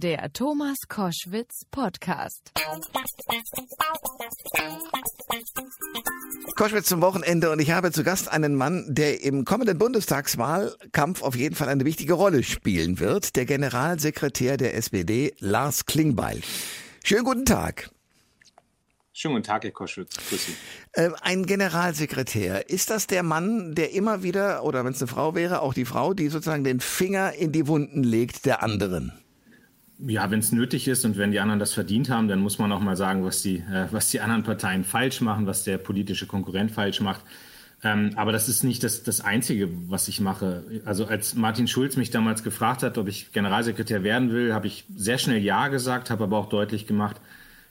Der Thomas Koschwitz Podcast. Koschwitz zum Wochenende und ich habe zu Gast einen Mann, der im kommenden Bundestagswahlkampf auf jeden Fall eine wichtige Rolle spielen wird. Der Generalsekretär der SPD, Lars Klingbeil. Schönen guten Tag. Schönen guten Tag, Herr Koschwitz. Grüß Sie. Äh, ein Generalsekretär, ist das der Mann, der immer wieder, oder wenn es eine Frau wäre, auch die Frau, die sozusagen den Finger in die Wunden legt der anderen? Ja, wenn es nötig ist und wenn die anderen das verdient haben, dann muss man auch mal sagen, was die, äh, was die anderen Parteien falsch machen, was der politische Konkurrent falsch macht. Ähm, aber das ist nicht das, das Einzige, was ich mache. Also als Martin Schulz mich damals gefragt hat, ob ich Generalsekretär werden will, habe ich sehr schnell Ja gesagt, habe aber auch deutlich gemacht,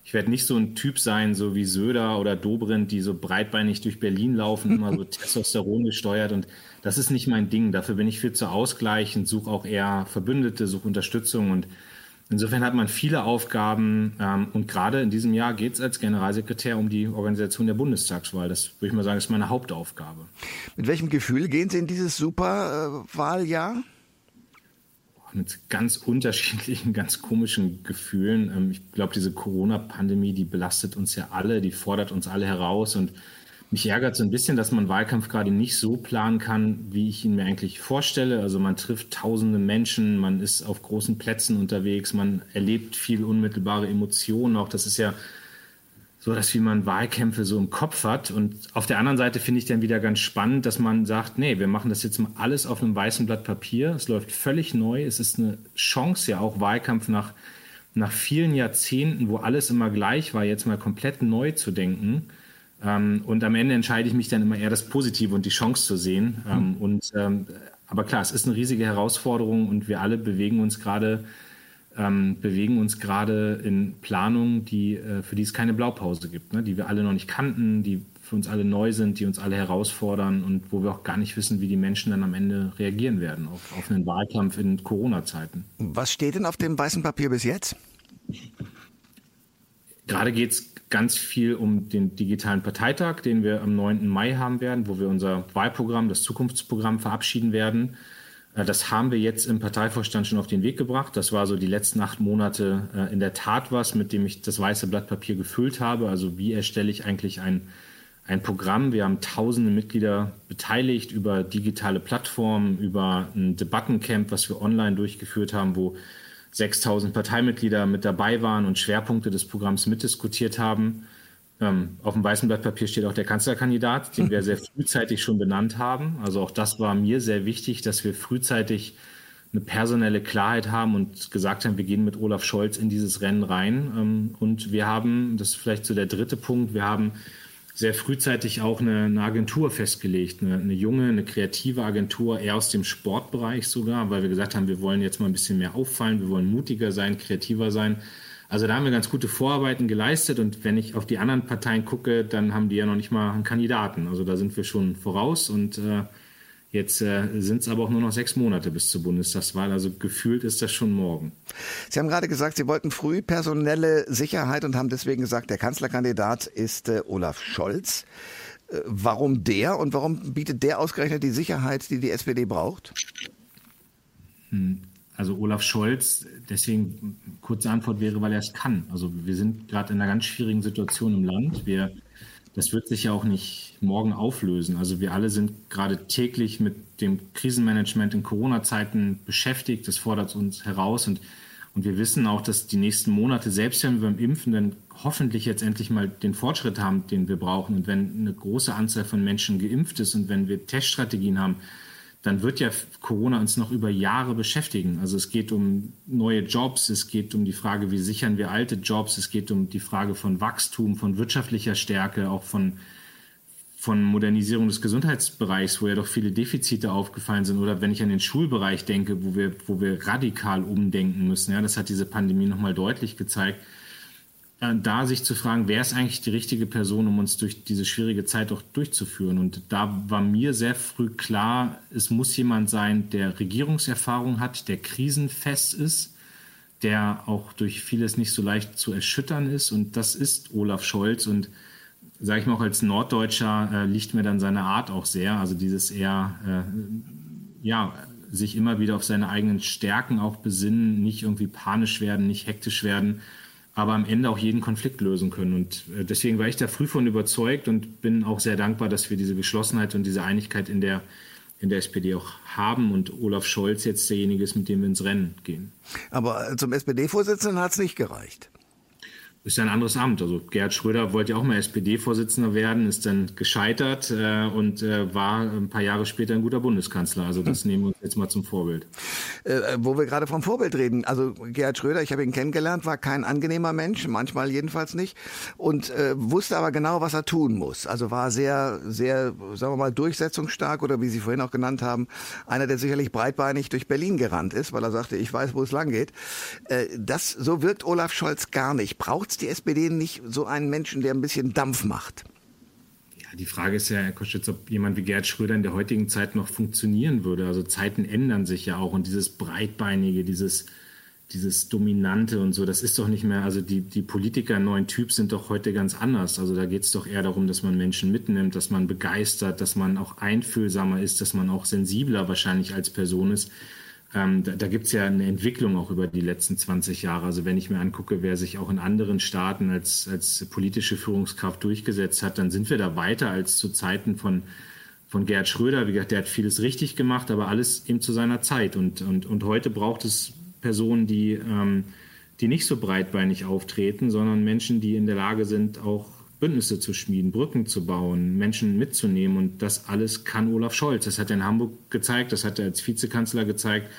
ich werde nicht so ein Typ sein, so wie Söder oder Dobrindt, die so breitbeinig durch Berlin laufen, immer so Testosteron gesteuert. Und das ist nicht mein Ding. Dafür bin ich viel zu ausgleichend, suche auch eher Verbündete, suche Unterstützung und Insofern hat man viele Aufgaben ähm, und gerade in diesem Jahr geht es als Generalsekretär um die Organisation der Bundestagswahl. Das würde ich mal sagen, ist meine Hauptaufgabe. Mit welchem Gefühl gehen Sie in dieses Superwahljahr? Mit ganz unterschiedlichen, ganz komischen Gefühlen. Ähm, ich glaube, diese Corona-Pandemie, die belastet uns ja alle, die fordert uns alle heraus und mich ärgert so ein bisschen, dass man Wahlkampf gerade nicht so planen kann, wie ich ihn mir eigentlich vorstelle. Also man trifft tausende Menschen, man ist auf großen Plätzen unterwegs, man erlebt viel unmittelbare Emotionen. Auch das ist ja so, dass wie man Wahlkämpfe so im Kopf hat. Und auf der anderen Seite finde ich dann wieder ganz spannend, dass man sagt, nee, wir machen das jetzt mal alles auf einem weißen Blatt Papier. Es läuft völlig neu. Es ist eine Chance ja auch Wahlkampf nach, nach vielen Jahrzehnten, wo alles immer gleich war, jetzt mal komplett neu zu denken. Ähm, und am Ende entscheide ich mich dann immer eher das Positive und die Chance zu sehen. Ähm, mhm. und, ähm, aber klar, es ist eine riesige Herausforderung und wir alle bewegen uns gerade ähm, bewegen uns gerade in Planungen, die, äh, für die es keine Blaupause gibt, ne? die wir alle noch nicht kannten, die für uns alle neu sind, die uns alle herausfordern und wo wir auch gar nicht wissen, wie die Menschen dann am Ende reagieren werden auf, auf einen Wahlkampf in Corona-Zeiten. Was steht denn auf dem weißen Papier bis jetzt? Gerade geht es ganz viel um den digitalen Parteitag, den wir am 9. Mai haben werden, wo wir unser Wahlprogramm, das Zukunftsprogramm verabschieden werden. Äh, das haben wir jetzt im Parteivorstand schon auf den Weg gebracht. Das war so die letzten acht Monate äh, in der Tat was, mit dem ich das weiße Blatt Papier gefüllt habe. Also wie erstelle ich eigentlich ein, ein Programm? Wir haben tausende Mitglieder beteiligt über digitale Plattformen, über ein Debattencamp, was wir online durchgeführt haben, wo 6000 Parteimitglieder mit dabei waren und Schwerpunkte des Programms mitdiskutiert haben. Ähm, auf dem weißen Blatt Papier steht auch der Kanzlerkandidat, den wir sehr frühzeitig schon benannt haben. Also auch das war mir sehr wichtig, dass wir frühzeitig eine personelle Klarheit haben und gesagt haben, wir gehen mit Olaf Scholz in dieses Rennen rein. Ähm, und wir haben, das ist vielleicht so der dritte Punkt, wir haben sehr frühzeitig auch eine, eine Agentur festgelegt, eine, eine, junge, eine kreative Agentur, eher aus dem Sportbereich sogar, weil wir gesagt haben, wir wollen jetzt mal ein bisschen mehr auffallen, wir wollen mutiger sein, kreativer sein. Also da haben wir ganz gute Vorarbeiten geleistet und wenn ich auf die anderen Parteien gucke, dann haben die ja noch nicht mal einen Kandidaten. Also da sind wir schon voraus und äh, Jetzt äh, sind es aber auch nur noch sechs Monate bis zur Bundestagswahl. Also gefühlt ist das schon morgen. Sie haben gerade gesagt, Sie wollten früh personelle Sicherheit und haben deswegen gesagt, der Kanzlerkandidat ist äh, Olaf Scholz. Äh, warum der und warum bietet der ausgerechnet die Sicherheit, die die SPD braucht? Hm. Also Olaf Scholz, deswegen kurze Antwort wäre, weil er es kann. Also wir sind gerade in einer ganz schwierigen Situation im Land. Wir das wird sich ja auch nicht morgen auflösen. Also wir alle sind gerade täglich mit dem Krisenmanagement in Corona-Zeiten beschäftigt. Das fordert uns heraus und, und wir wissen auch, dass die nächsten Monate, selbst wenn wir beim Impfen dann hoffentlich jetzt endlich mal den Fortschritt haben, den wir brauchen und wenn eine große Anzahl von Menschen geimpft ist und wenn wir Teststrategien haben, dann wird ja Corona uns noch über Jahre beschäftigen. Also es geht um neue Jobs, es geht um die Frage, wie sichern wir alte Jobs, es geht um die Frage von Wachstum, von wirtschaftlicher Stärke, auch von, von Modernisierung des Gesundheitsbereichs, wo ja doch viele Defizite aufgefallen sind. Oder wenn ich an den Schulbereich denke, wo wir, wo wir radikal umdenken müssen. Ja, das hat diese Pandemie nochmal deutlich gezeigt da sich zu fragen, wer ist eigentlich die richtige Person, um uns durch diese schwierige Zeit auch durchzuführen. Und da war mir sehr früh klar, es muss jemand sein, der Regierungserfahrung hat, der krisenfest ist, der auch durch vieles nicht so leicht zu erschüttern ist. Und das ist Olaf Scholz. Und sage ich mal auch als Norddeutscher äh, liegt mir dann seine Art auch sehr. Also dieses eher, äh, ja, sich immer wieder auf seine eigenen Stärken auch besinnen, nicht irgendwie panisch werden, nicht hektisch werden, aber am Ende auch jeden Konflikt lösen können. Und äh, deswegen war ich da früh von überzeugt und bin auch sehr dankbar, dass wir diese Geschlossenheit und diese Einigkeit in der in der SPD auch haben und Olaf Scholz jetzt derjenige ist, mit dem wir ins Rennen gehen. Aber zum SPD-Vorsitzenden hat es nicht gereicht ist ja ein anderes Amt. Also Gerhard Schröder wollte ja auch mal SPD-Vorsitzender werden, ist dann gescheitert äh, und äh, war ein paar Jahre später ein guter Bundeskanzler. Also das nehmen wir uns jetzt mal zum Vorbild. Äh, äh, wo wir gerade vom Vorbild reden. Also Gerhard Schröder, ich habe ihn kennengelernt, war kein angenehmer Mensch, manchmal jedenfalls nicht, und äh, wusste aber genau, was er tun muss. Also war sehr, sehr, sagen wir mal, durchsetzungsstark oder wie Sie vorhin auch genannt haben, einer, der sicherlich breitbeinig durch Berlin gerannt ist, weil er sagte, ich weiß, wo es lang geht. Äh, das, so wirkt Olaf Scholz gar nicht. Braucht die SPD nicht so einen Menschen, der ein bisschen Dampf macht? Ja, die Frage ist ja, Herr Koschitz, ob jemand wie Gerhard Schröder in der heutigen Zeit noch funktionieren würde. Also Zeiten ändern sich ja auch und dieses breitbeinige, dieses dieses Dominante und so, das ist doch nicht mehr, also die, die Politiker neuen Typ sind doch heute ganz anders. Also da geht es doch eher darum, dass man Menschen mitnimmt, dass man begeistert, dass man auch einfühlsamer ist, dass man auch sensibler wahrscheinlich als Person ist. Ähm, da da gibt es ja eine Entwicklung auch über die letzten 20 Jahre. Also wenn ich mir angucke, wer sich auch in anderen Staaten als, als politische Führungskraft durchgesetzt hat, dann sind wir da weiter als zu Zeiten von, von Gerhard Schröder. Wie gesagt, der hat vieles richtig gemacht, aber alles eben zu seiner Zeit. Und, und, und heute braucht es Personen, die, ähm, die nicht so breitbeinig auftreten, sondern Menschen, die in der Lage sind, auch Bündnisse zu schmieden, Brücken zu bauen, Menschen mitzunehmen. Und das alles kann Olaf Scholz. Das hat er in Hamburg gezeigt, das hat er als Vizekanzler gezeigt.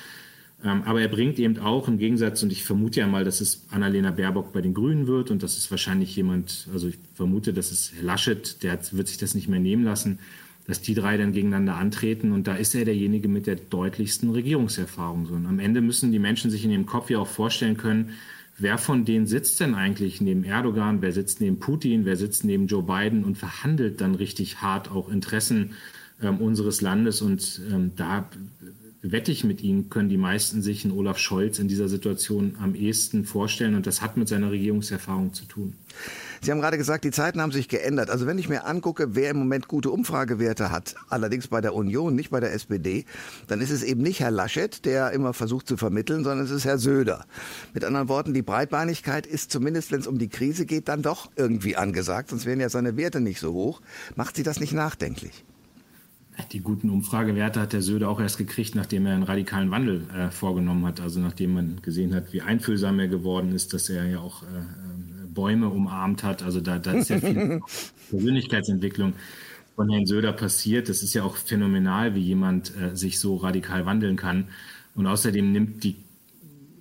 Ähm, aber er bringt eben auch im Gegensatz, und ich vermute ja mal, dass es Annalena Baerbock bei den Grünen wird und das ist wahrscheinlich jemand, also ich vermute, dass es Herr Laschet, der wird sich das nicht mehr nehmen lassen, dass die drei dann gegeneinander antreten und da ist er derjenige mit der deutlichsten Regierungserfahrung. und am Ende müssen die Menschen sich in ihrem Kopf ja auch vorstellen können, wer von denen sitzt denn eigentlich neben Erdogan, wer sitzt neben Putin, wer sitzt neben Joe Biden und verhandelt dann richtig hart auch Interessen ähm, unseres Landes. Und ähm, da wette ich mit Ihnen, können die meisten sich in Olaf Scholz in dieser Situation am ehesten vorstellen. Und das hat mit seiner Regierungserfahrung zu tun. Sie haben gerade gesagt, die Zeiten haben sich geändert. Also wenn ich mir angucke, wer im Moment gute Umfragewerte hat, allerdings bei der Union, nicht bei der SPD, dann ist es eben nicht Herr Laschet, der immer versucht zu vermitteln, sondern es ist Herr Söder. Mit anderen Worten, die Breitbeinigkeit ist zumindest, wenn es um die Krise geht, dann doch irgendwie angesagt, sonst wären ja seine Werte nicht so hoch. Macht Sie das nicht nachdenklich? Die guten Umfragewerte hat der Söder auch erst gekriegt, nachdem er einen radikalen Wandel äh, vorgenommen hat. Also nachdem man gesehen hat, wie einfühlsam er geworden ist, dass er ja auch äh, Bäume umarmt hat. Also da, da ist ja viel Persönlichkeitsentwicklung von Herrn Söder passiert. Das ist ja auch phänomenal, wie jemand äh, sich so radikal wandeln kann. Und außerdem nimmt die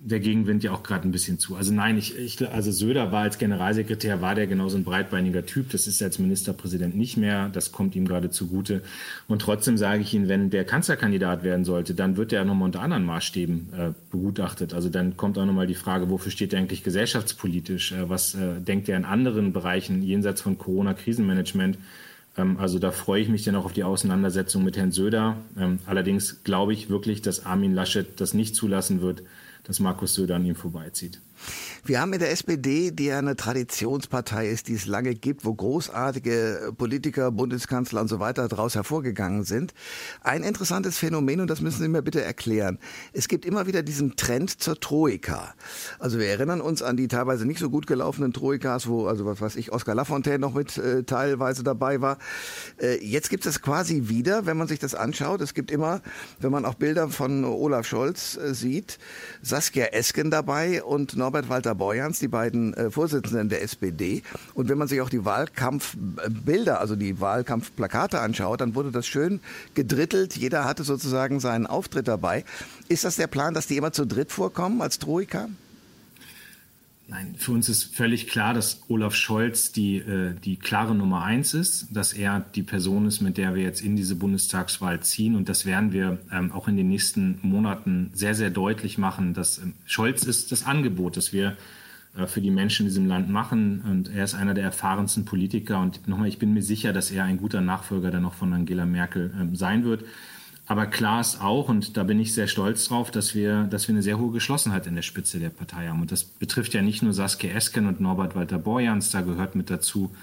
der Gegenwind ja auch gerade ein bisschen zu. Also nein, ich, ich, also Söder war als Generalsekretär, war der genauso ein breitbeiniger Typ. Das ist als Ministerpräsident nicht mehr. Das kommt ihm gerade zugute. Und trotzdem sage ich Ihnen, wenn der Kanzlerkandidat werden sollte, dann wird er nochmal unter anderen Maßstäben äh, begutachtet. Also dann kommt auch nochmal die Frage, wofür steht er eigentlich gesellschaftspolitisch? Äh, was äh, denkt er in anderen Bereichen jenseits von Corona-Krisenmanagement? Ähm, also da freue ich mich dann auch auf die Auseinandersetzung mit Herrn Söder. Ähm, allerdings glaube ich wirklich, dass Armin Laschet das nicht zulassen wird, dass Markus Söder an ihm vorbeizieht. Wir haben in der SPD, die ja eine Traditionspartei ist, die es lange gibt, wo großartige Politiker, Bundeskanzler und so weiter daraus hervorgegangen sind, ein interessantes Phänomen, und das müssen Sie mir bitte erklären. Es gibt immer wieder diesen Trend zur Troika. Also wir erinnern uns an die teilweise nicht so gut gelaufenen Troikas, wo, also was weiß ich, Oskar Lafontaine noch mit äh, teilweise dabei war. Äh, jetzt gibt es quasi wieder, wenn man sich das anschaut. Es gibt immer, wenn man auch Bilder von Olaf Scholz äh, sieht, Saskia Esken dabei und Norbert Walter Borjans, die beiden äh, Vorsitzenden der SPD. Und wenn man sich auch die Wahlkampfbilder, also die Wahlkampfplakate anschaut, dann wurde das schön gedrittelt. Jeder hatte sozusagen seinen Auftritt dabei. Ist das der Plan, dass die immer zu dritt vorkommen als Troika? Nein, für uns ist völlig klar, dass Olaf Scholz die, äh, die klare Nummer eins ist, dass er die Person ist, mit der wir jetzt in diese Bundestagswahl ziehen. Und das werden wir ähm, auch in den nächsten Monaten sehr, sehr deutlich machen, dass ähm, Scholz ist das Angebot, das wir äh, für die Menschen in diesem Land machen. Und er ist einer der erfahrensten Politiker. Und nochmal, ich bin mir sicher, dass er ein guter Nachfolger dann noch von Angela Merkel ähm, sein wird. Aber klar ist auch, und da bin ich sehr stolz drauf, dass wir, dass wir eine sehr hohe Geschlossenheit in der Spitze der Partei haben. Und das betrifft ja nicht nur Saskia Esken und Norbert Walter Borjans, da gehört mit dazu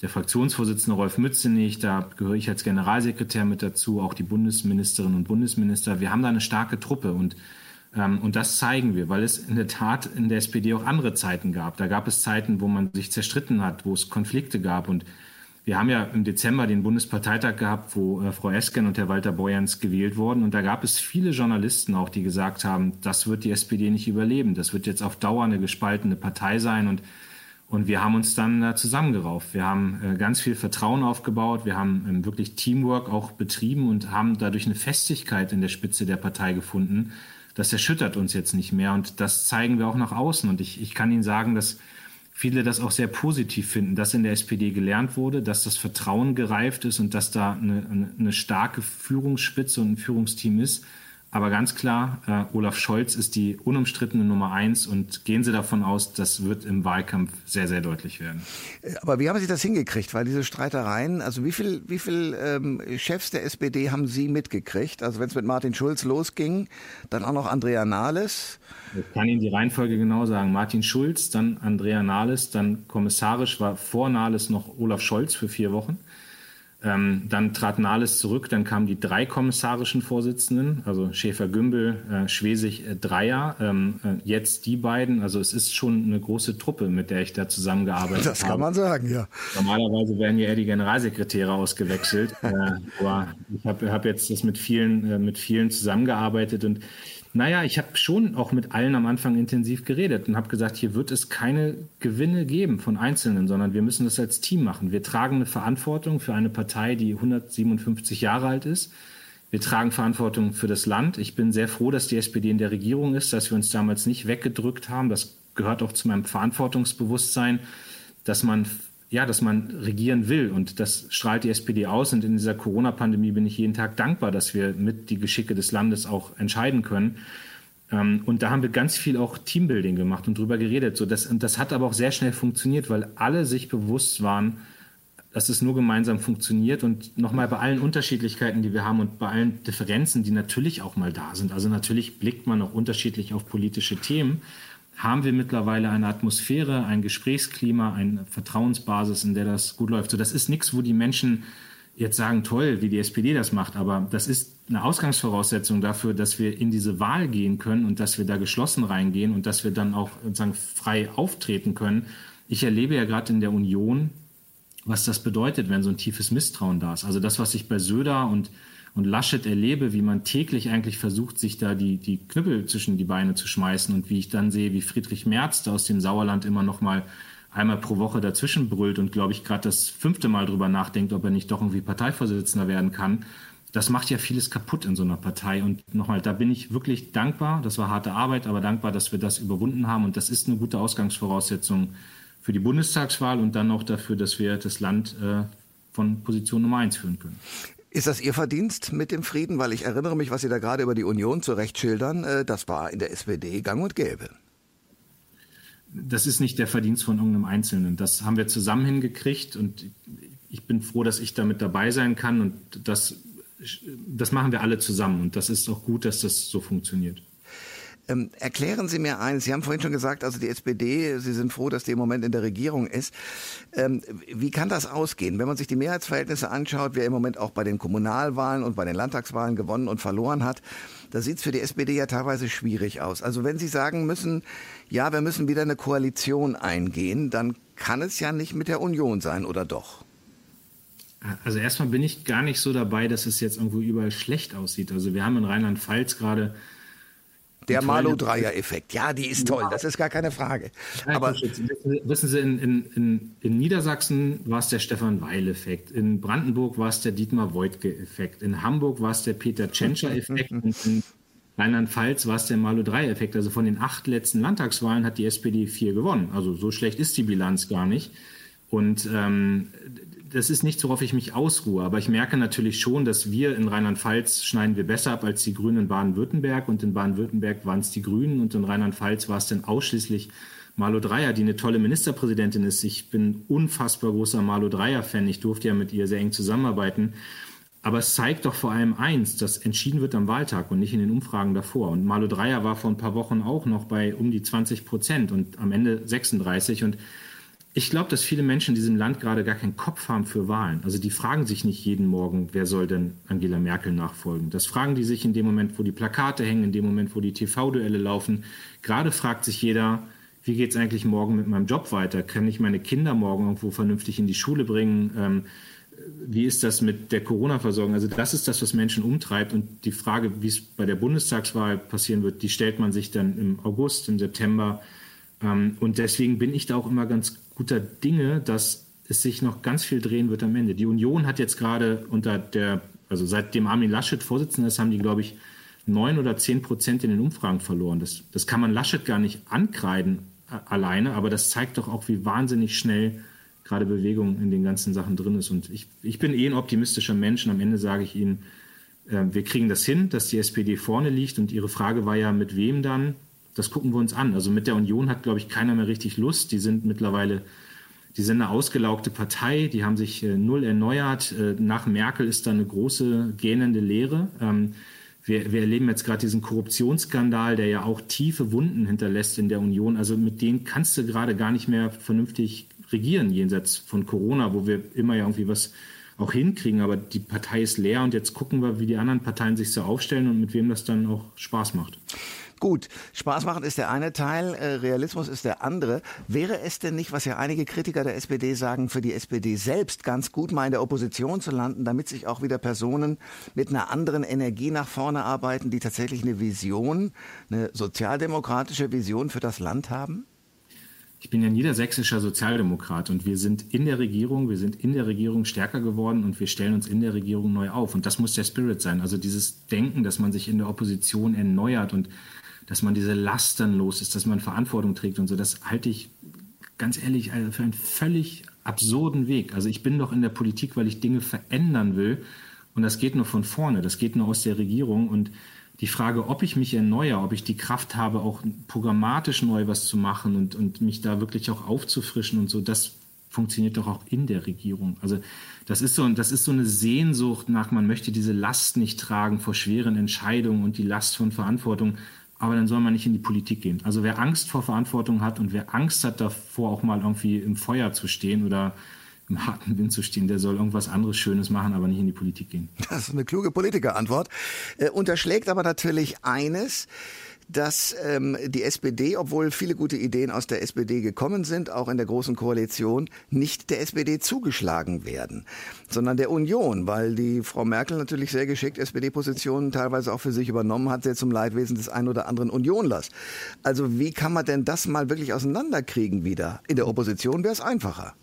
der Fraktionsvorsitzende Rolf Mützenich, da gehöre ich als Generalsekretär mit dazu, auch die Bundesministerinnen und Bundesminister. Wir haben da eine starke Truppe und ähm, und das zeigen wir, weil es in der Tat in der SPD auch andere Zeiten gab. Da gab es Zeiten, wo man sich zerstritten hat, wo es Konflikte gab. Und wir haben ja im Dezember den Bundesparteitag gehabt, wo äh, Frau Esken und Herr Walter Borjans gewählt wurden. Und da gab es viele Journalisten auch, die gesagt haben, das wird die SPD nicht überleben. Das wird jetzt auf Dauer eine gespaltene Partei sein. Und und wir haben uns dann äh, zusammengerauft. Wir haben äh, ganz viel Vertrauen aufgebaut. Wir haben ähm, wirklich Teamwork auch betrieben und haben dadurch eine Festigkeit in der Spitze der Partei gefunden, das erschüttert uns jetzt nicht mehr und das zeigen wir auch nach außen. Und ich, ich kann Ihnen sagen, dass viele das auch sehr positiv finden, dass in der SPD gelernt wurde, dass das Vertrauen gereift ist und dass da eine, eine starke Führungsspitze und ein Führungsteam ist, aber ganz klar, äh, Olaf Scholz ist die unumstrittene Nummer eins und gehen Sie davon aus, das wird im Wahlkampf sehr, sehr deutlich werden. Äh, aber wie haben Sie das hingekriegt? Weil diese Streitereien, also wie viel, wie viel ähm, Chefs der SPD haben Sie mitgekriegt? Also wenn es mit Martin Schulz losging, dann auch noch Andrea Nahles. Ich kann Ihnen die Reihenfolge genau sagen. Martin Schulz, dann Andrea Nahles, dann kommissarisch war vor Nahles noch Olaf Scholz für vier Wochen. Ähm, dann trat Nahles zurück, dann kamen die drei kommissarischen Vorsitzenden, also Schäfer-Gümbel, äh, Schwesig, äh, Dreier, ähm, äh, jetzt die beiden. Also es ist schon eine große Truppe, mit der ich da zusammengearbeitet habe. Das kann habe. man sagen, ja. Normalerweise werden ja eher die Generalsekretäre ausgewechselt, äh, aber ich habe hab jetzt das mit vielen, äh, mit vielen zusammengearbeitet und naja, ich habe schon auch mit allen am Anfang intensiv geredet und habe gesagt, hier wird es keine Gewinne geben von Einzelnen, sondern wir müssen das als Team machen. Wir tragen eine Verantwortung für eine Partei, die 157 Jahre alt ist. Wir tragen Verantwortung für das Land. Ich bin sehr froh, dass die SPD in der Regierung ist, dass wir uns damals nicht weggedrückt haben. Das gehört auch zu meinem Verantwortungsbewusstsein, dass man ja, dass man regieren will. Und das strahlt die SPD aus. Und in dieser Corona-Pandemie bin ich jeden Tag dankbar, dass wir mit die Geschicke des Landes auch entscheiden können. Ähm, und da haben wir ganz viel auch Teambuilding gemacht und drüber geredet. So, das, und das hat aber auch sehr schnell funktioniert, weil alle sich bewusst waren, dass es nur gemeinsam funktioniert. Und nochmal bei allen Unterschiedlichkeiten, die wir haben und bei allen Differenzen, die natürlich auch mal da sind. Also natürlich blickt man auch unterschiedlich auf politische Themen haben wir mittlerweile eine Atmosphäre, ein Gesprächsklima, eine Vertrauensbasis, in der das gut läuft. So, das ist nichts, wo die Menschen jetzt sagen, toll, wie die SPD das macht, aber das ist eine Ausgangsvoraussetzung dafür, dass wir in diese Wahl gehen können und dass wir da geschlossen reingehen und dass wir dann auch sozusagen frei auftreten können. Ich erlebe ja gerade in der Union, was das bedeutet, wenn so ein tiefes Misstrauen da ist. Also das, was ich bei Söder und und Laschet erlebe, wie man täglich eigentlich versucht, sich da die, die Knüppel zwischen die Beine zu schmeißen und wie ich dann sehe, wie Friedrich Merz da aus dem Sauerland immer noch mal einmal pro Woche dazwischen brüllt und glaube ich gerade das fünfte Mal drüber nachdenkt, ob er nicht doch irgendwie Parteivorsitzender werden kann. Das macht ja vieles kaputt in so einer Partei. Und nochmal, da bin ich wirklich dankbar. Das war harte Arbeit, aber dankbar, dass wir das überwunden haben. Und das ist eine gute Ausgangsvoraussetzung für die Bundestagswahl und dann auch dafür, dass wir das Land äh, von Position Nummer eins führen können. Ist das Ihr Verdienst mit dem Frieden? Weil ich erinnere mich, was Sie da gerade über die Union zurecht schildern, äh, das war in der SPD gang und gäbe. Das ist nicht der Verdienst von irgendeinem Einzelnen. Das haben wir zusammen hingekriegt und ich bin froh, dass ich damit dabei sein kann und das, das machen wir alle zusammen und das ist auch gut, dass das so funktioniert. Ähm, erklären Sie mir eines. Sie haben vorhin schon gesagt, also die SPD, Sie sind froh, dass die im Moment in der Regierung ist. Ähm, wie kann das ausgehen? Wenn man sich die Mehrheitsverhältnisse anschaut, wer im Moment auch bei den Kommunalwahlen und bei den Landtagswahlen gewonnen und verloren hat, da sieht es für die SPD ja teilweise schwierig aus. Also wenn Sie sagen müssen, ja, wir müssen wieder eine Koalition eingehen, dann kann es ja nicht mit der Union sein, oder doch? Also erstmal bin ich gar nicht so dabei, dass es jetzt irgendwo überall schlecht aussieht. Also wir haben in Rheinland-Pfalz gerade der Malo-Dreier-Effekt. Ja, die ist toll, das ist gar keine Frage. Aber wissen Sie, in, in, in Niedersachsen war es der Stefan Weil-Effekt, in Brandenburg war es der Dietmar Woidke-Effekt, in Hamburg war es der Peter Tschentscher-Effekt und in Rheinland-Pfalz war es der Malo-Dreier-Effekt. Also von den acht letzten Landtagswahlen hat die SPD vier gewonnen. Also so schlecht ist die Bilanz gar nicht. Und ähm, das ist nichts, worauf ich mich ausruhe. Aber ich merke natürlich schon, dass wir in Rheinland-Pfalz schneiden wir besser ab als die Grünen in Baden-Württemberg. Und in Baden-Württemberg waren es die Grünen und in Rheinland-Pfalz war es dann ausschließlich Malu Dreyer, die eine tolle Ministerpräsidentin ist. Ich bin unfassbar großer Malu Dreyer-Fan. Ich durfte ja mit ihr sehr eng zusammenarbeiten. Aber es zeigt doch vor allem eins, dass entschieden wird am Wahltag und nicht in den Umfragen davor. Und Malu Dreyer war vor ein paar Wochen auch noch bei um die 20 Prozent und am Ende 36. Und ich glaube, dass viele Menschen in diesem Land gerade gar keinen Kopf haben für Wahlen. Also die fragen sich nicht jeden Morgen, wer soll denn Angela Merkel nachfolgen. Das fragen die sich in dem Moment, wo die Plakate hängen, in dem Moment, wo die TV-Duelle laufen. Gerade fragt sich jeder, wie geht es eigentlich morgen mit meinem Job weiter? Kann ich meine Kinder morgen irgendwo vernünftig in die Schule bringen? Ähm, wie ist das mit der Corona-Versorgung? Also das ist das, was Menschen umtreibt. Und die Frage, wie es bei der Bundestagswahl passieren wird, die stellt man sich dann im August, im September. Ähm, und deswegen bin ich da auch immer ganz guter Dinge, dass es sich noch ganz viel drehen wird am Ende. Die Union hat jetzt gerade unter der, also seitdem Armin Laschet Vorsitzender ist, haben die, glaube ich, neun oder zehn Prozent in den Umfragen verloren. Das, das kann man Laschet gar nicht ankreiden alleine, aber das zeigt doch auch, wie wahnsinnig schnell gerade Bewegung in den ganzen Sachen drin ist. Und ich, ich bin eh ein optimistischer Mensch und am Ende sage ich Ihnen, äh, wir kriegen das hin, dass die SPD vorne liegt. Und Ihre Frage war ja, mit wem dann? Das gucken wir uns an. Also mit der Union hat, glaube ich, keiner mehr richtig Lust. Die sind mittlerweile, die sind eine ausgelaugte Partei, die haben sich äh, null erneuert. Äh, nach Merkel ist da eine große gähnende Leere. Ähm, wir, wir, erleben jetzt gerade diesen Korruptionsskandal, der ja auch tiefe Wunden hinterlässt in der Union. Also mit denen kannst du gerade gar nicht mehr vernünftig regieren, jenseits von Corona, wo wir immer ja irgendwie was auch hinkriegen. Aber die Partei ist leer und jetzt gucken wir, wie die anderen Parteien sich so aufstellen und mit wem das dann auch Spaß macht. Gut, Spaß machen ist der eine Teil, äh, Realismus ist der andere. Wäre es denn nicht, was ja einige Kritiker der SPD sagen, für die SPD selbst ganz gut, mal in der Opposition zu landen, damit sich auch wieder Personen mit einer anderen Energie nach vorne arbeiten, die tatsächlich eine Vision, eine sozialdemokratische Vision für das Land haben? Ich bin ja niedersächsischer Sozialdemokrat und wir sind in der Regierung, wir sind in der Regierung stärker geworden und wir stellen uns in der Regierung neu auf. Und das muss der Spirit sein. Also dieses Denken, dass man sich in der Opposition erneuert und dass man diese Last dann los ist, dass man Verantwortung trägt und so, das halte ich ganz ehrlich also für einen völlig absurden Weg. Also ich bin doch in der Politik, weil ich Dinge verändern will und das geht nur von vorne, das geht nur aus der Regierung und die Frage, ob ich mich erneuere, ob ich die Kraft habe, auch programmatisch neu was zu machen und, und mich da wirklich auch aufzufrischen und so, das funktioniert doch auch in der Regierung. Also das ist so, das ist so eine Sehnsucht nach, man möchte diese Last nicht tragen vor schweren Entscheidungen und die Last von Verantwortung aber dann soll man nicht in die Politik gehen. Also wer Angst vor Verantwortung hat und wer Angst hat davor, auch mal irgendwie im Feuer zu stehen oder im harten Wind zu stehen, der soll irgendwas anderes Schönes machen, aber nicht in die Politik gehen. Das ist eine kluge Politikerantwort. Äh, unterschlägt aber natürlich eines, dass ähm, die SPD, obwohl viele gute Ideen aus der SPD gekommen sind, auch in der Großen Koalition, nicht der SPD zugeschlagen werden, sondern der Union, weil die Frau Merkel natürlich sehr geschickt SPD-Positionen teilweise auch für sich übernommen hat, sehr zum Leidwesen des einen oder anderen Unionlers. Also wie kann man denn das mal wirklich auseinanderkriegen wieder? In der Opposition wäre es einfacher.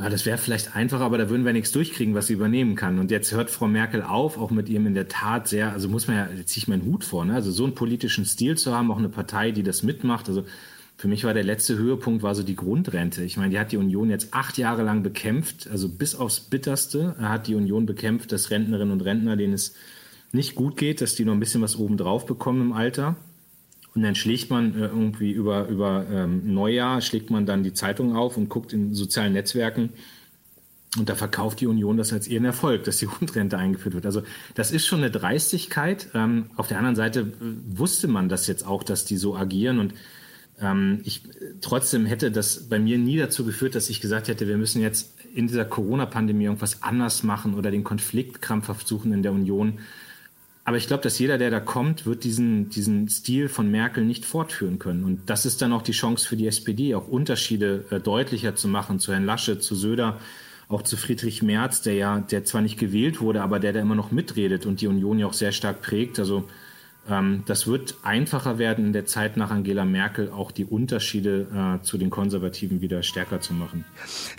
Ja, das wäre vielleicht einfacher, aber da würden wir nichts durchkriegen, was sie übernehmen kann. Und jetzt hört Frau Merkel auf, auch mit ihrem in der Tat sehr, also muss man ja, jetzt ziehe ich meinen Hut vor, ne? also so einen politischen Stil zu haben, auch eine Partei, die das mitmacht. Also für mich war der letzte Höhepunkt war so die Grundrente. Ich meine, die hat die Union jetzt acht Jahre lang bekämpft, also bis aufs Bitterste hat die Union bekämpft, dass Rentnerinnen und Rentner, denen es nicht gut geht, dass die noch ein bisschen was obendrauf bekommen im Alter. Und dann schlägt man äh, irgendwie über, über ähm, Neujahr, schlägt man dann die Zeitung auf und guckt in sozialen Netzwerken. Und da verkauft die Union das als ihren Erfolg, dass die Grundrente eingeführt wird. Also das ist schon eine Dreistigkeit. Ähm, auf der anderen Seite äh, wusste man das jetzt auch, dass die so agieren. Und ähm, ich trotzdem hätte das bei mir nie dazu geführt, dass ich gesagt hätte, wir müssen jetzt in dieser Corona-Pandemie irgendwas anders machen oder den Konflikt krampfhaft suchen in der Union. Aber ich glaube, dass jeder, der da kommt, wird diesen, diesen Stil von Merkel nicht fortführen können. Und das ist dann auch die Chance für die SPD, auch Unterschiede äh, deutlicher zu machen zu Herrn Laschet, zu Söder, auch zu Friedrich Merz, der ja, der zwar nicht gewählt wurde, aber der da immer noch mitredet und die Union ja auch sehr stark prägt. Also das wird einfacher werden in der Zeit nach Angela Merkel, auch die Unterschiede äh, zu den Konservativen wieder stärker zu machen.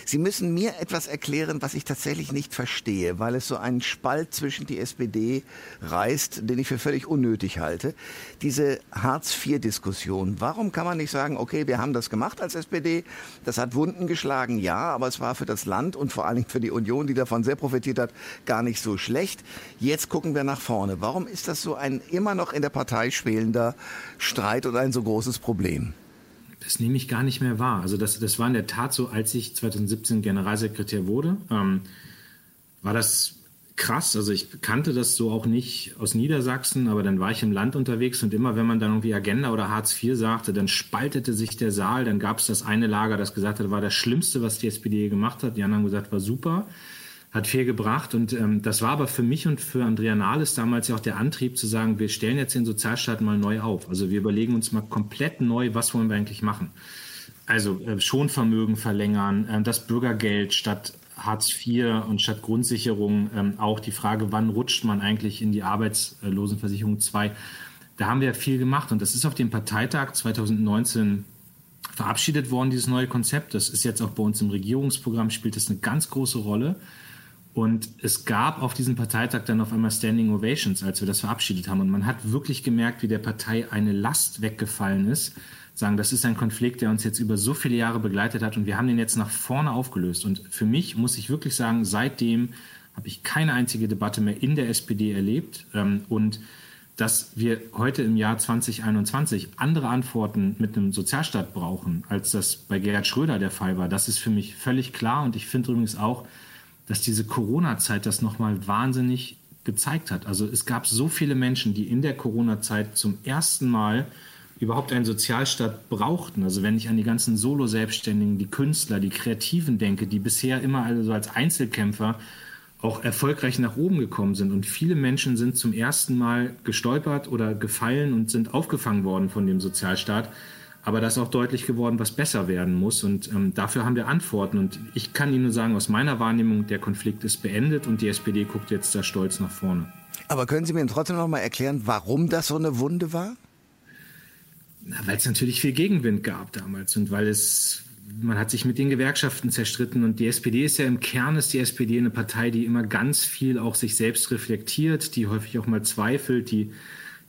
Sie müssen mir etwas erklären, was ich tatsächlich nicht verstehe, weil es so einen Spalt zwischen die SPD reißt, den ich für völlig unnötig halte. Diese Hartz-IV-Diskussion. Warum kann man nicht sagen, okay, wir haben das gemacht als SPD, das hat Wunden geschlagen, ja, aber es war für das Land und vor allen Dingen für die Union, die davon sehr profitiert hat, gar nicht so schlecht. Jetzt gucken wir nach vorne. Warum ist das so ein immer noch in der Partei schwelender Streit und ein so großes Problem? Das nehme ich gar nicht mehr wahr. Also das, das war in der Tat so, als ich 2017 Generalsekretär wurde, ähm, war das krass. Also ich kannte das so auch nicht aus Niedersachsen, aber dann war ich im Land unterwegs und immer, wenn man dann irgendwie Agenda oder Hartz IV sagte, dann spaltete sich der Saal. Dann gab es das eine Lager, das gesagt hat, war das Schlimmste, was die SPD gemacht hat. Die anderen haben gesagt, war super, hat viel gebracht. Und ähm, das war aber für mich und für Andrea Nahles damals ja auch der Antrieb zu sagen, wir stellen jetzt den Sozialstaat mal neu auf. Also wir überlegen uns mal komplett neu, was wollen wir eigentlich machen. Also äh, Schonvermögen verlängern, äh, das Bürgergeld statt Hartz IV und statt Grundsicherung ähm, auch die Frage, wann rutscht man eigentlich in die Arbeitslosenversicherung 2. Da haben wir viel gemacht und das ist auf dem Parteitag 2019 verabschiedet worden, dieses neue Konzept. Das ist jetzt auch bei uns im Regierungsprogramm, spielt das eine ganz große Rolle. Und es gab auf diesem Parteitag dann auf einmal Standing Ovations, als wir das verabschiedet haben. Und man hat wirklich gemerkt, wie der Partei eine Last weggefallen ist sagen, das ist ein Konflikt, der uns jetzt über so viele Jahre begleitet hat und wir haben den jetzt nach vorne aufgelöst. Und für mich muss ich wirklich sagen, seitdem habe ich keine einzige Debatte mehr in der SPD erlebt. Ähm, und dass wir heute im Jahr 2021 andere Antworten mit einem Sozialstaat brauchen, als das bei Gerhard Schröder der Fall war, das ist für mich völlig klar. Und ich finde übrigens auch, dass diese Corona-Zeit das nochmal wahnsinnig gezeigt hat. Also es gab so viele Menschen, die in der Corona-Zeit zum ersten Mal überhaupt einen Sozialstaat brauchten. Also wenn ich an die ganzen Solo-Selbstständigen, die Künstler, die Kreativen denke, die bisher immer also als Einzelkämpfer auch erfolgreich nach oben gekommen sind. Und viele Menschen sind zum ersten Mal gestolpert oder gefallen und sind aufgefangen worden von dem Sozialstaat. Aber da ist auch deutlich geworden, was besser werden muss. Und ähm, dafür haben wir Antworten. Und ich kann Ihnen nur sagen, aus meiner Wahrnehmung, der Konflikt ist beendet und die SPD guckt jetzt da stolz nach vorne. Aber können Sie mir trotzdem noch mal erklären, warum das so eine Wunde war? weil es natürlich viel Gegenwind gab damals und weil es man hat sich mit den Gewerkschaften zerstritten und die SPD ist ja im Kern ist die SPD eine Partei, die immer ganz viel auch sich selbst reflektiert, die häufig auch mal zweifelt, die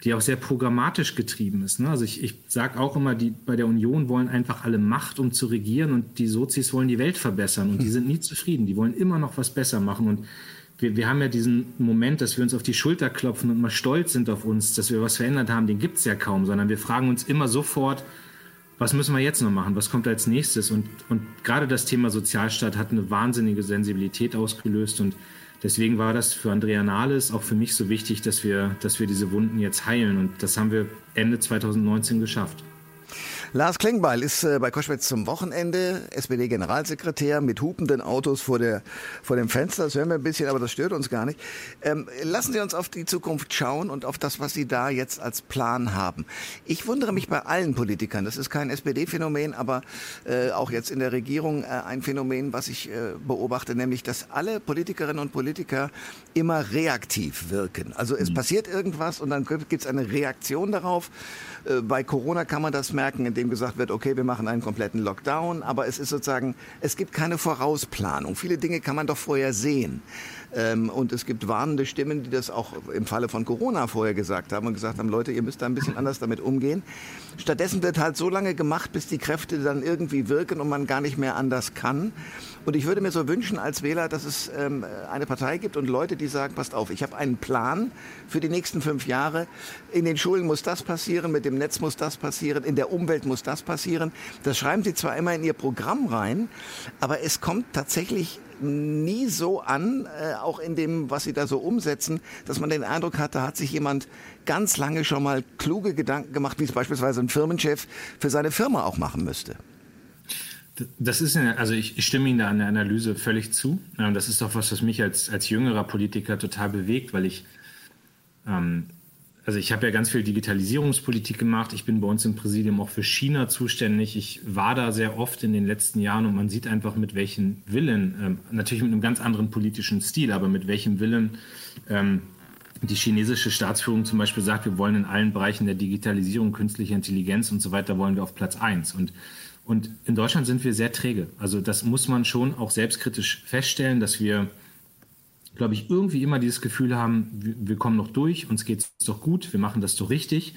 die auch sehr programmatisch getrieben ist. Ne? Also ich, ich sage auch immer, die bei der Union wollen einfach alle Macht, um zu regieren und die Sozis wollen die Welt verbessern und die sind nie zufrieden. Die wollen immer noch was besser machen und wir, wir haben ja diesen Moment, dass wir uns auf die Schulter klopfen und mal stolz sind auf uns, dass wir was verändert haben, den gibt es ja kaum, sondern wir fragen uns immer sofort, was müssen wir jetzt noch machen, was kommt als nächstes? Und, und gerade das Thema Sozialstaat hat eine wahnsinnige Sensibilität ausgelöst und deswegen war das für Andrea Nahles auch für mich so wichtig, dass wir, dass wir diese Wunden jetzt heilen und das haben wir Ende 2019 geschafft. Lars Klingbeil ist äh, bei Koschwitz zum Wochenende, SPD-Generalsekretär mit hupenden Autos vor, der, vor dem Fenster. Das hören wir ein bisschen, aber das stört uns gar nicht. Ähm, lassen Sie uns auf die Zukunft schauen und auf das, was Sie da jetzt als Plan haben. Ich wundere mich bei allen Politikern, das ist kein SPD-Phänomen, aber äh, auch jetzt in der Regierung äh, ein Phänomen, was ich äh, beobachte, nämlich, dass alle Politikerinnen und Politiker immer reaktiv wirken. Also es mhm. passiert irgendwas und dann gibt es eine Reaktion darauf. Äh, bei Corona kann man das merken, indem gesagt wird, okay, wir machen einen kompletten Lockdown, aber es ist sozusagen, es gibt keine Vorausplanung. Viele Dinge kann man doch vorher sehen. Ähm, und es gibt warnende Stimmen, die das auch im Falle von Corona vorher gesagt haben und gesagt haben, Leute, ihr müsst da ein bisschen anders damit umgehen. Stattdessen wird halt so lange gemacht, bis die Kräfte dann irgendwie wirken und man gar nicht mehr anders kann. Und ich würde mir so wünschen als Wähler, dass es ähm, eine Partei gibt und Leute, die sagen, passt auf, ich habe einen Plan für die nächsten fünf Jahre. In den Schulen muss das passieren, mit dem Netz muss das passieren, in der Umwelt muss das passieren. Das schreiben sie zwar immer in ihr Programm rein, aber es kommt tatsächlich nie so an, äh, auch in dem, was sie da so umsetzen, dass man den Eindruck hat, da hat sich jemand ganz lange schon mal kluge Gedanken gemacht, wie es beispielsweise ein Firmenchef für seine Firma auch machen müsste. Das ist, eine, also ich stimme Ihnen da an der Analyse völlig zu. Das ist auch was, was mich als, als jüngerer Politiker total bewegt, weil ich, ähm, also ich habe ja ganz viel Digitalisierungspolitik gemacht. Ich bin bei uns im Präsidium auch für China zuständig. Ich war da sehr oft in den letzten Jahren und man sieht einfach, mit welchem Willen, ähm, natürlich mit einem ganz anderen politischen Stil, aber mit welchem Willen ähm, die chinesische Staatsführung zum Beispiel sagt, wir wollen in allen Bereichen der Digitalisierung, künstliche Intelligenz und so weiter, wollen wir auf Platz eins. Und und in Deutschland sind wir sehr träge. Also das muss man schon auch selbstkritisch feststellen, dass wir, glaube ich, irgendwie immer dieses Gefühl haben, wir, kommen noch durch, uns geht es doch gut, wir machen das doch richtig.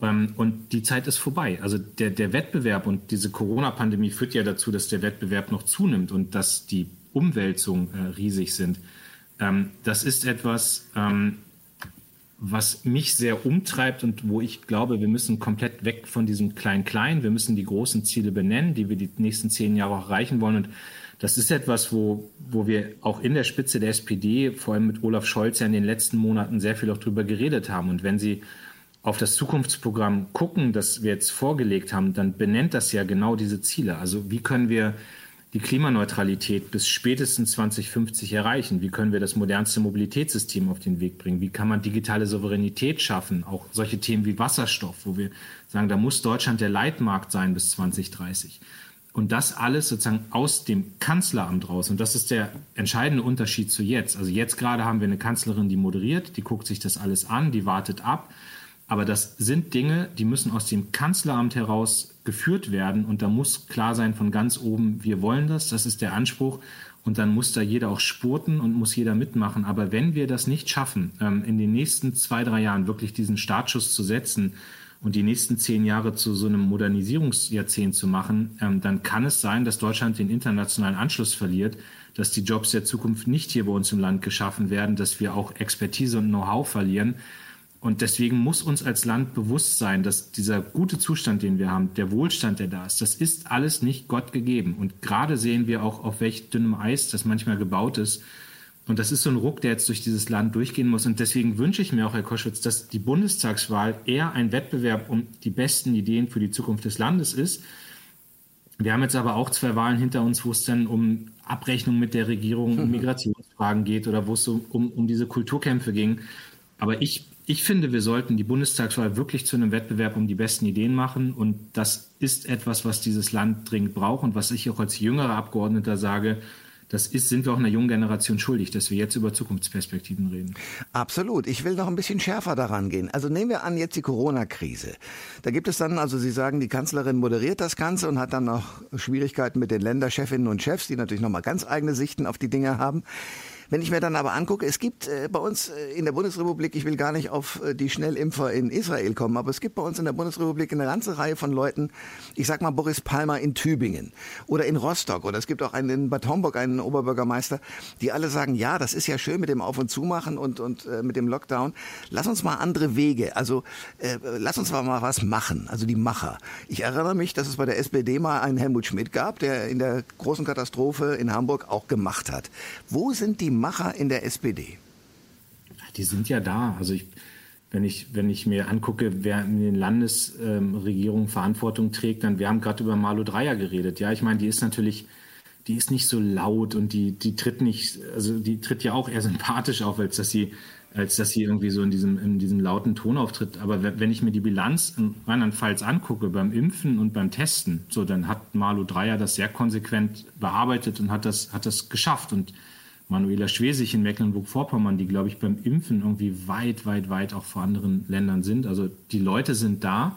Ähm, und die Zeit ist vorbei. Also der, der Wettbewerb und diese Corona-Pandemie führt ja dazu, dass der Wettbewerb noch zunimmt und dass die Umwälzungen äh, riesig sind. Ähm, das ist etwas, ähm, was mich sehr umtreibt und wo ich glaube, wir müssen komplett weg von diesem Klein-Klein. Wir müssen die großen Ziele benennen, die wir die nächsten zehn Jahre auch erreichen wollen. Und das ist etwas, wo, wo wir auch in der Spitze der SPD, vor allem mit Olaf Scholz, ja in den letzten Monaten sehr viel auch drüber geredet haben. Und wenn Sie auf das Zukunftsprogramm gucken, das wir jetzt vorgelegt haben, dann benennt das ja genau diese Ziele. Also wie können wir die Klimaneutralität bis spätestens 2050 erreichen? Wie können wir das modernste Mobilitätssystem auf den Weg bringen? Wie kann man digitale Souveränität schaffen? Auch solche Themen wie Wasserstoff, wo wir sagen, da muss Deutschland der Leitmarkt sein bis 2030. Und das alles sozusagen aus dem Kanzleramt raus. Und das ist der entscheidende Unterschied zu jetzt. Also jetzt gerade haben wir eine Kanzlerin, die moderiert, die guckt sich das alles an, die wartet ab. Aber das sind Dinge, die müssen aus dem Kanzleramt heraus geführt werden. Und da muss klar sein von ganz oben, wir wollen das, das ist der Anspruch. Und dann muss da jeder auch spurten und muss jeder mitmachen. Aber wenn wir das nicht schaffen, ähm, in den nächsten zwei, drei Jahren wirklich diesen Startschuss zu setzen und die nächsten zehn Jahre zu so einem Modernisierungsjahrzehnt zu machen, ähm, dann kann es sein, dass Deutschland den internationalen Anschluss verliert, dass die Jobs der Zukunft nicht hier bei uns im Land geschaffen werden, dass wir auch Expertise und Know-how verlieren. Und deswegen muss uns als Land bewusst sein, dass dieser gute Zustand, den wir haben, der Wohlstand, der da ist, das ist alles nicht Gott gegeben. Und gerade sehen wir auch, auf welch dünnem Eis das manchmal gebaut ist. Und das ist so ein Ruck, der jetzt durch dieses Land durchgehen muss. Und deswegen wünsche ich mir auch, Herr Koschwitz, dass die Bundestagswahl eher ein Wettbewerb um die besten Ideen für die Zukunft des Landes ist. Wir haben jetzt aber auch zwei Wahlen hinter uns, wo es dann um Abrechnung mit der Regierung, um Migrationsfragen geht oder wo es so um, um diese Kulturkämpfe ging. Aber ich ich finde, wir sollten die Bundestagswahl wirklich zu einem Wettbewerb um die besten Ideen machen. Und das ist etwas, was dieses Land dringend braucht und was ich auch als jüngerer Abgeordneter sage, das ist, sind wir auch einer jungen Generation schuldig, dass wir jetzt über Zukunftsperspektiven reden. Absolut. Ich will noch ein bisschen schärfer daran gehen. Also nehmen wir an jetzt die Corona-Krise. Da gibt es dann, also Sie sagen, die Kanzlerin moderiert das Ganze und hat dann noch Schwierigkeiten mit den Länderchefinnen und Chefs, die natürlich nochmal ganz eigene Sichten auf die Dinge haben. Wenn ich mir dann aber angucke, es gibt äh, bei uns äh, in der Bundesrepublik, ich will gar nicht auf äh, die Schnellimpfer in Israel kommen, aber es gibt bei uns in der Bundesrepublik eine ganze Reihe von Leuten, ich sag mal Boris Palmer in Tübingen oder in Rostock oder es gibt auch einen in Bad Homburg, einen Oberbürgermeister, die alle sagen, ja, das ist ja schön mit dem Auf- und Zumachen und, und mit dem Lockdown. Lass uns mal andere Wege, also lass uns mal was machen, also die Macher. Ich erinnere mich, dass es bei der SPD mal einen Helmut Schmidt gab, der in der großen Katastrophe in Hamburg auch gemacht hat. Wo sind die Macher in der SPD? Die sind ja da. Also ich, wenn ich, wenn ich mir angucke, wer in den Landesregierungen ähm, Verantwortung trägt, dann wir haben gerade über Malu Dreyer geredet. Ja, ich meine, die ist natürlich, die ist nicht so laut und die, die tritt nicht, also die tritt ja auch eher sympathisch auf, als dass sie, als dass sie irgendwie so in diesem, in diesem lauten Ton auftritt. Aber wenn ich mir die Bilanz in Rheinland-Pfalz angucke, beim Impfen und beim Testen, so, dann hat Malu Dreyer das sehr konsequent bearbeitet und hat das, hat das geschafft. Und Manuela Schwesig in Mecklenburg-Vorpommern, die, glaube ich, beim Impfen irgendwie weit, weit, weit auch vor anderen Ländern sind. Also die Leute sind da.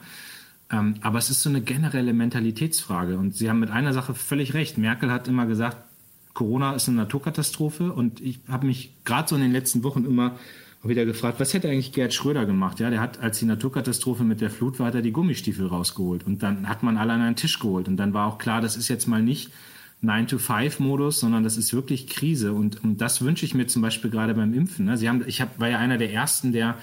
Ähm, aber es ist so eine generelle Mentalitätsfrage. Und Sie haben mit einer Sache völlig recht. Merkel hat immer gesagt, Corona ist eine Naturkatastrophe. Und ich habe mich gerade so in den letzten Wochen immer wieder gefragt, was hätte eigentlich Gerd Schröder gemacht? Ja, der hat, als die Naturkatastrophe mit der Flut war, hat er die Gummistiefel rausgeholt. Und dann hat man alle an einen Tisch geholt. Und dann war auch klar, das ist jetzt mal nicht 9-to-5-Modus, sondern das ist wirklich Krise. Und, und das wünsche ich mir zum Beispiel gerade beim Impfen. Ne? Sie haben, ich hab, war ja einer der Ersten, der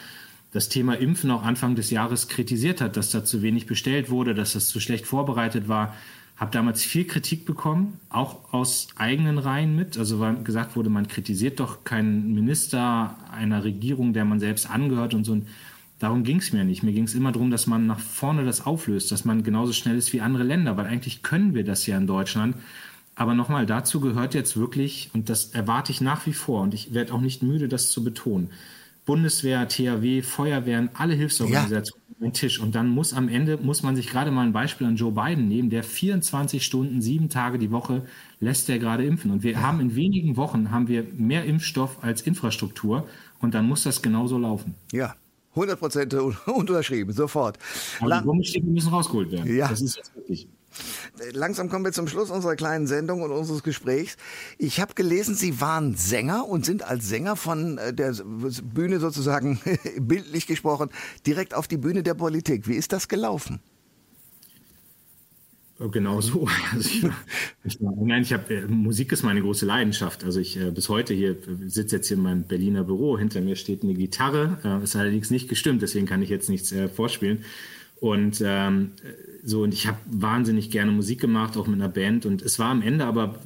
das Thema Impfen auch Anfang des Jahres kritisiert hat, dass da zu wenig bestellt wurde, dass das zu schlecht vorbereitet war. Habe damals viel Kritik bekommen, auch aus eigenen Reihen mit. Also weil gesagt wurde, man kritisiert doch keinen Minister einer Regierung, der man selbst angehört und so. Und darum ging es mir nicht. Mir ging es immer darum, dass man nach vorne das auflöst, dass man genauso schnell ist wie andere Länder, weil eigentlich können wir das ja in Deutschland. Aber nochmal, dazu gehört jetzt wirklich, und das erwarte ich nach wie vor, und ich werde auch nicht müde, das zu betonen, Bundeswehr, THW, Feuerwehren, alle Hilfsorganisationen ja. den Tisch. Und dann muss am Ende, muss man sich gerade mal ein Beispiel an Joe Biden nehmen, der 24 Stunden, sieben Tage die Woche lässt er gerade impfen. Und wir ja. haben in wenigen Wochen haben wir mehr Impfstoff als Infrastruktur. Und dann muss das genauso laufen. Ja, 100 Prozent unterschrieben, sofort. Aber die Gummistiefel müssen rausgeholt werden. Ja. Das ist jetzt wirklich. Langsam kommen wir zum Schluss unserer kleinen Sendung und unseres Gesprächs. Ich habe gelesen, Sie waren Sänger und sind als Sänger von äh, der Bühne sozusagen bildlich gesprochen direkt auf die Bühne der Politik. Wie ist das gelaufen? Genau so. Also ich, ich, nein, ich habe Musik ist meine große Leidenschaft. Also ich bis heute hier sitze jetzt hier in meinem Berliner Büro. Hinter mir steht eine Gitarre. Äh, ist allerdings nicht gestimmt, deswegen kann ich jetzt nichts äh, vorspielen. Und ähm, so und ich habe wahnsinnig gerne Musik gemacht, auch mit einer Band. Und es war am Ende aber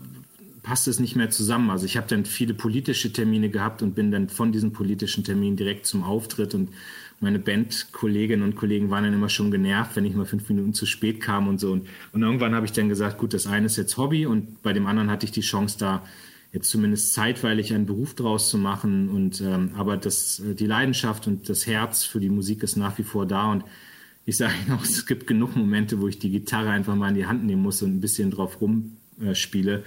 passte es nicht mehr zusammen. Also ich habe dann viele politische Termine gehabt und bin dann von diesen politischen Terminen direkt zum Auftritt und meine Bandkolleginnen und Kollegen waren dann immer schon genervt, wenn ich mal fünf Minuten zu spät kam und so. Und, und irgendwann habe ich dann gesagt, gut, das eine ist jetzt Hobby und bei dem anderen hatte ich die Chance da jetzt zumindest zeitweilig einen Beruf draus zu machen. Und ähm, aber das, äh, die Leidenschaft und das Herz für die Musik ist nach wie vor da und ich sage Ihnen auch, es gibt genug Momente, wo ich die Gitarre einfach mal in die Hand nehmen muss und ein bisschen drauf rumspiele. Äh,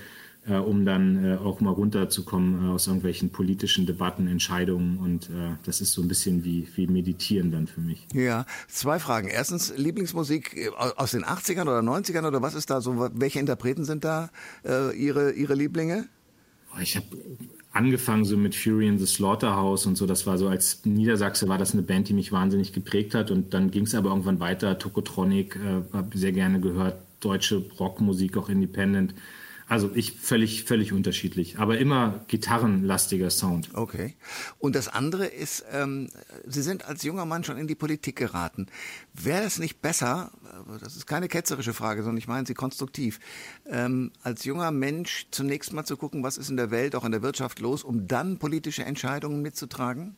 äh, um dann äh, auch mal runterzukommen äh, aus irgendwelchen politischen Debatten, Entscheidungen. Und äh, das ist so ein bisschen wie, wie Meditieren dann für mich. Ja, zwei Fragen. Erstens, Lieblingsmusik äh, aus den 80ern oder 90ern oder was ist da so? Welche Interpreten sind da ihre, ihre Lieblinge? Oh, ich habe angefangen so mit Fury in the Slaughterhouse und so. Das war so als Niedersachse war das eine Band, die mich wahnsinnig geprägt hat. Und dann ging es aber irgendwann weiter. Tokotronic äh, habe sehr gerne gehört. Deutsche Rockmusik, auch Independent. Also ich völlig, völlig unterschiedlich, aber immer gitarrenlastiger Sound. Okay. Und das andere ist, ähm, Sie sind als junger Mann schon in die Politik geraten. Wäre es nicht besser, das ist keine ketzerische Frage, sondern ich meine sie konstruktiv, ähm, als junger Mensch zunächst mal zu gucken, was ist in der Welt, auch in der Wirtschaft los, um dann politische Entscheidungen mitzutragen?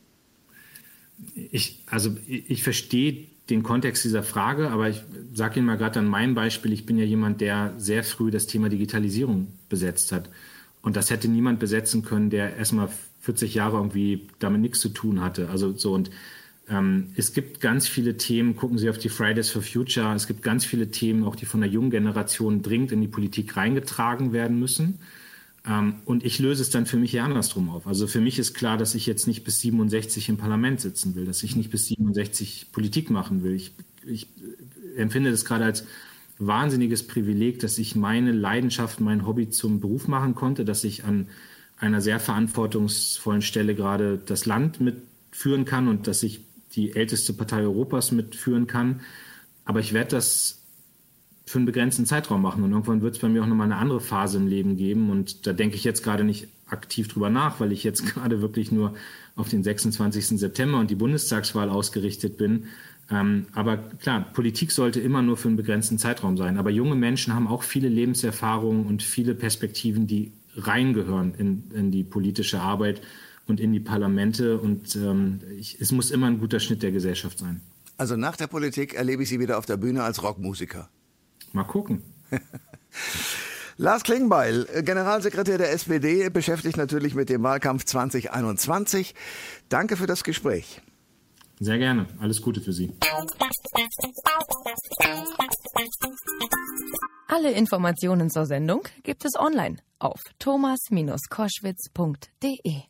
Ich, also ich, ich verstehe den Kontext dieser Frage, aber ich sage Ihnen mal gerade an meinem Beispiel, ich bin ja jemand, der sehr früh das Thema Digitalisierung besetzt hat. Und das hätte niemand besetzen können, der erstmal 40 Jahre irgendwie damit nichts zu tun hatte. Also so und ähm, es gibt ganz viele Themen, gucken Sie auf die Fridays for Future, es gibt ganz viele Themen, auch die von der jungen Generation dringend in die Politik reingetragen werden müssen. Ähm, und ich löse es dann für mich ja andersrum auf. Also für mich ist klar, dass ich jetzt nicht bis 67 im Parlament sitzen will, dass ich nicht bis 67 Politik machen will. Ich, ich empfinde das gerade als wahnsinniges Privileg, dass ich meine Leidenschaft, mein Hobby zum Beruf machen konnte, dass ich an einer sehr verantwortungsvollen Stelle gerade das Land mitführen kann und dass ich die älteste Partei Europas mitführen kann. Aber ich werde das für einen begrenzten Zeitraum machen. Und irgendwann wird es bei mir auch nochmal eine andere Phase im Leben geben. Und da denke ich jetzt gerade nicht aktiv drüber nach, weil ich jetzt gerade wirklich nur auf den 26. September und die Bundestagswahl ausgerichtet bin. Ähm, aber klar, Politik sollte immer nur für einen begrenzten Zeitraum sein. Aber junge Menschen haben auch viele Lebenserfahrungen und viele Perspektiven, die reingehören in, in die politische Arbeit und in die Parlamente. Und ähm, ich, es muss immer ein guter Schnitt der Gesellschaft sein. Also nach der Politik erlebe ich Sie wieder auf der Bühne als Rockmusiker. Mal gucken. Lars Klingbeil, Generalsekretär der SPD, beschäftigt natürlich mit dem Wahlkampf 2021. Danke für das Gespräch. Sehr gerne. Alles Gute für Sie. Alle Informationen zur Sendung gibt es online auf thomas-koschwitz.de.